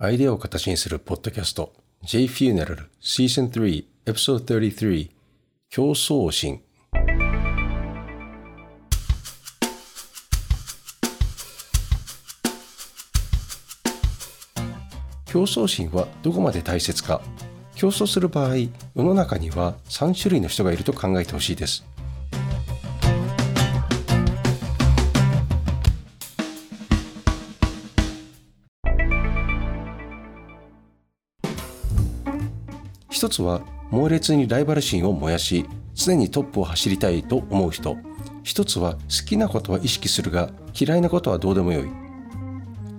アイデアを形にするポッドキャスト J Funeral Season 3 Episode 33競争心。競争心はどこまで大切か。競争する場合世の中には3種類の人がいると考えてほしいです。一つは猛烈にライバル心を燃やし常にトップを走りたいと思う人。一つは好きなことは意識するが嫌いなことはどうでもよい。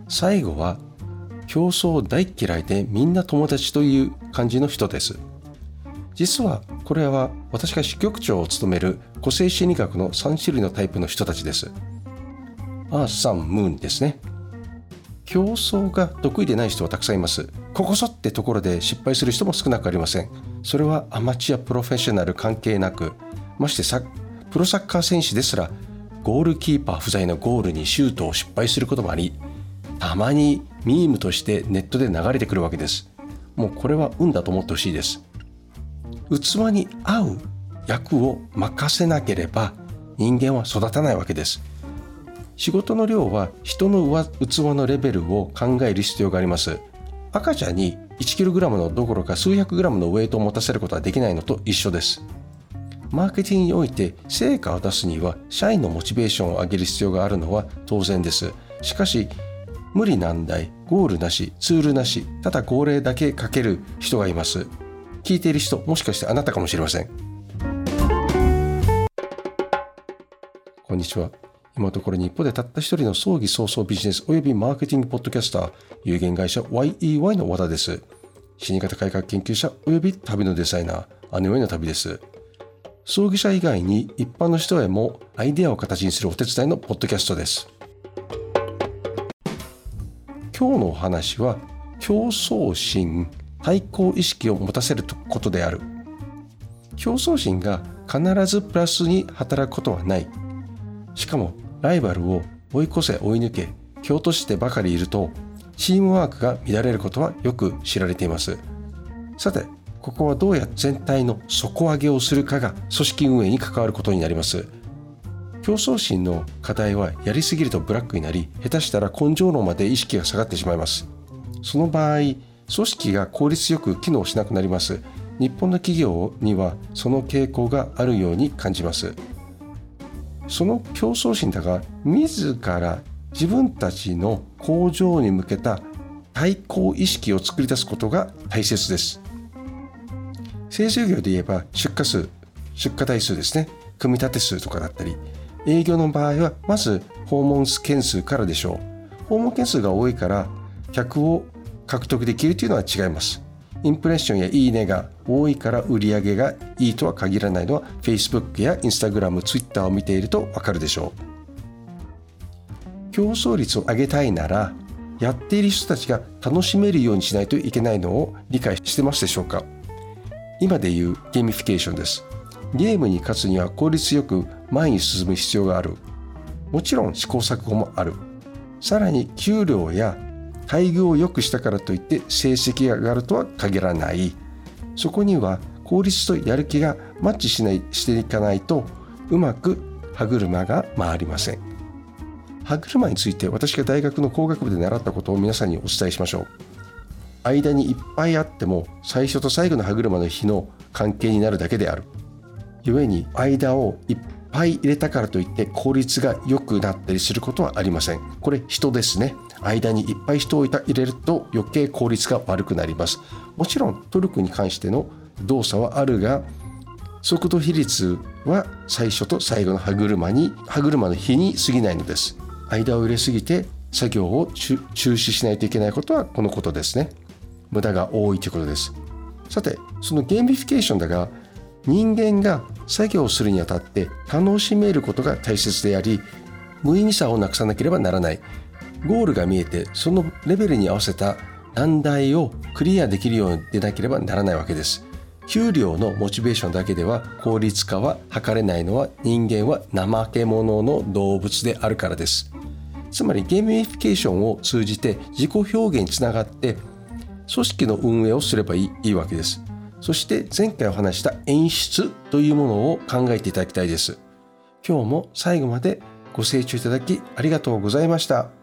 最後は競争大嫌いでみんな友達という感じの人です。実はこれは私が支局長を務める個性心理学の3種類のタイプの人たちです。アースサンムーンですね。競争が得意でない人はたくさんいます。ここぞってところで失敗する人も少なくありません。それはアマチュアプロフェッショナル関係なくましてさプロサッカー選手ですらゴールキーパー不在のゴールにシュートを失敗することもありたまにミームとしてネットで流れてくるわけです。もうこれは運だと思ってほしいです。器に合う役を任せなければ人間は育たないわけです。仕事の量は人の器のレベルを考える必要があります。赤ちゃんに 1kg のどころか数百 g のウェイトを持たせることはできないのと一緒です。マーケティングにおいて成果を出すには社員のモチベーションを上げる必要があるのは当然です。しかし無理難題ゴールなしツールなしただ号令だけかける人がいます。聞いている人もしかしてあなたかもしれません。こんにちは。今のところ日本でたった一人の葬儀早々ビジネス及びマーケティングポッドキャスター有限会社 YEY の和田です。死に方改革研究者及び旅のデザイナー姉上の旅です。葬儀者以外に一般の人へもアイデアを形にするお手伝いのポッドキャストです。今日のお話は競争心対抗意識を持たせることである。競争心が必ずプラスに働くことはない。しかもライバルを追い越せ追い抜け蹴落としてばかりいるとチームワークが乱れることはよく知られています。さてここはどうや全体の底上げをするかが組織運営に関わることになります。競争心の課題はやりすぎるとブラックになり下手したら根性論まで意識が下がってしまいます。その場合組織が効率よく機能しなくなります。日本の企業にはその傾向があるように感じます。その競争心だが自ら自分たちの向上に向けた対抗意識を作り出すことが大切です。製造業で言えば出荷数出荷台数ですね。組み立て数とかだったり営業の場合はまず訪問件数からでしょう。訪問件数が多いから客を獲得できるというのは違います。インプレッションやいいねが多いから売り上げがいいとは限らないのは Facebook や Instagram、Twitter を見ているとわかるでしょう。競争率を上げたいならやっている人たちが楽しめるようにしないといけないのを理解してますでしょうか？今でいうゲーミフィケーションです。ゲームに勝つには効率よく前に進む必要がある。もちろん試行錯誤もある。さらに給料や待遇を良くしたからといって成績が上がるとは限らない。そこには効率とやる気がマッチしないしていかないとうまく歯車が回りません。歯車について私が大学の工学部で習ったことを皆さんにお伝えしましょう。間にいっぱいあっても最初と最後の歯車の日の関係になるだけである。故に間をいっぱい入れたからといって効率が良くなったりすることはありません。これ人ですね。間にいっぱい人を入れると余計効率が悪くなります。もちろんトルクに関しての動作はあるが速度比率は最初と最後の歯車に歯車の日に過ぎないのです。間を入れすぎて作業を中止しないといけないことはこのことですね。無駄が多いということです。さてそのゲーミフィケーションだが人間が作業をするにあたって楽しめることが大切であり無意味さをなくさなければならない。ゴールが見えてそのレベルに合わせた難題をクリアできるようでなければならないわけです。給料のモチベーションだけでは効率化は図れないのは人間は怠け者の動物であるからです。つまりゲーミフィケーションを通じて自己表現につながって組織の運営をすればいいわけです。そして前回お話した演出というものを考えていただきたいです。今日も最後までご清聴いただきありがとうございました。